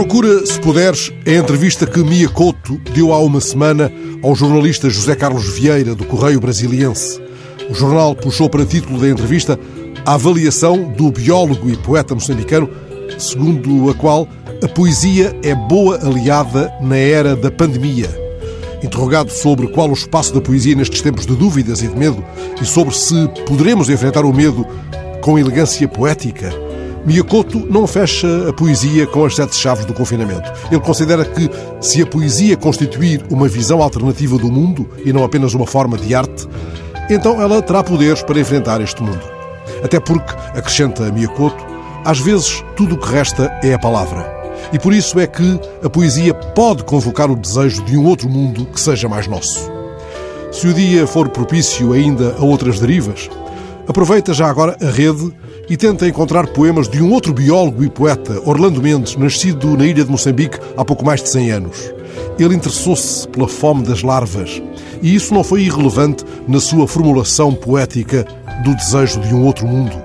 Procura, se puderes, a entrevista que Mia Couto deu há uma semana ao jornalista José Carlos Vieira, do Correio Brasiliense. O jornal puxou para título da entrevista a avaliação do biólogo e poeta moçambicano, segundo a qual a poesia é boa aliada na era da pandemia. Interrogado sobre qual o espaço da poesia nestes tempos de dúvidas e de medo e sobre se poderemos enfrentar o medo com elegância poética, Miyakoto não fecha a poesia com as sete chaves do confinamento. Ele considera que, se a poesia constituir uma visão alternativa do mundo e não apenas uma forma de arte, então ela terá poderes para enfrentar este mundo. Até porque, acrescenta Miyakoto, às vezes tudo o que resta é a palavra. E por isso é que a poesia pode convocar o desejo de um outro mundo que seja mais nosso. Se o dia for propício ainda a outras derivas, aproveita já agora a rede e tenta encontrar poemas de um outro biólogo e poeta, Orlando Mendes, nascido na ilha de Moçambique há pouco mais de 100 anos. Ele interessou-se pela fome das larvas e isso não foi irrelevante na sua formulação poética do desejo de um outro mundo.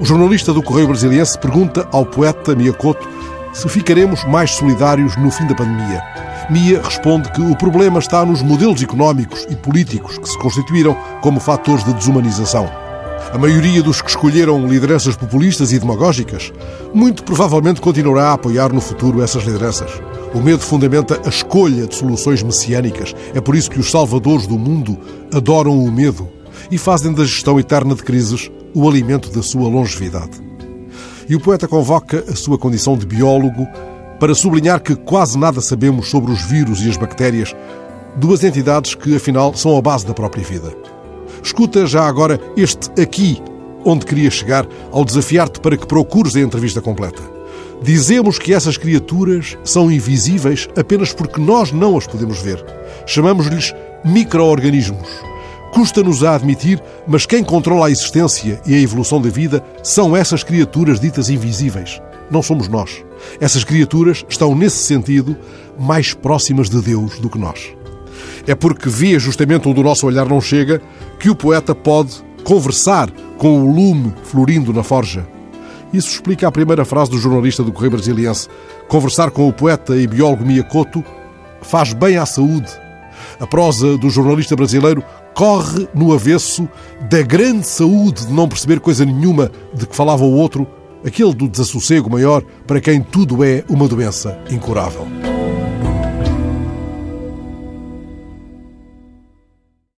O jornalista do Correio Brasiliense pergunta ao poeta Miyakoto se ficaremos mais solidários no fim da pandemia. Mia responde que o problema está nos modelos económicos e políticos que se constituíram como fatores de desumanização. A maioria dos que escolheram lideranças populistas e demagógicas muito provavelmente continuará a apoiar no futuro essas lideranças. O medo fundamenta a escolha de soluções messiânicas. É por isso que os salvadores do mundo adoram o medo e fazem da gestão eterna de crises o alimento da sua longevidade. E o poeta convoca a sua condição de biólogo para sublinhar que quase nada sabemos sobre os vírus e as bactérias, duas entidades que, afinal, são a base da própria vida. Escuta já agora este aqui, onde queria chegar, ao desafiar-te para que procures a entrevista completa. Dizemos que essas criaturas são invisíveis apenas porque nós não as podemos ver. Chamamos-lhes micro-organismos. Custa-nos a admitir, mas quem controla a existência e a evolução da vida são essas criaturas ditas invisíveis. Não somos nós. Essas criaturas estão, nesse sentido, mais próximas de Deus do que nós. É porque vê justamente onde o nosso olhar não chega que o poeta pode conversar com o lume florindo na forja. Isso explica a primeira frase do jornalista do Correio Brasiliense. Conversar com o poeta e biólogo Miyakoto faz bem à saúde. A prosa do jornalista brasileiro corre no avesso da grande saúde de não perceber coisa nenhuma de que falava o outro, aquele do desassossego maior para quem tudo é uma doença incurável.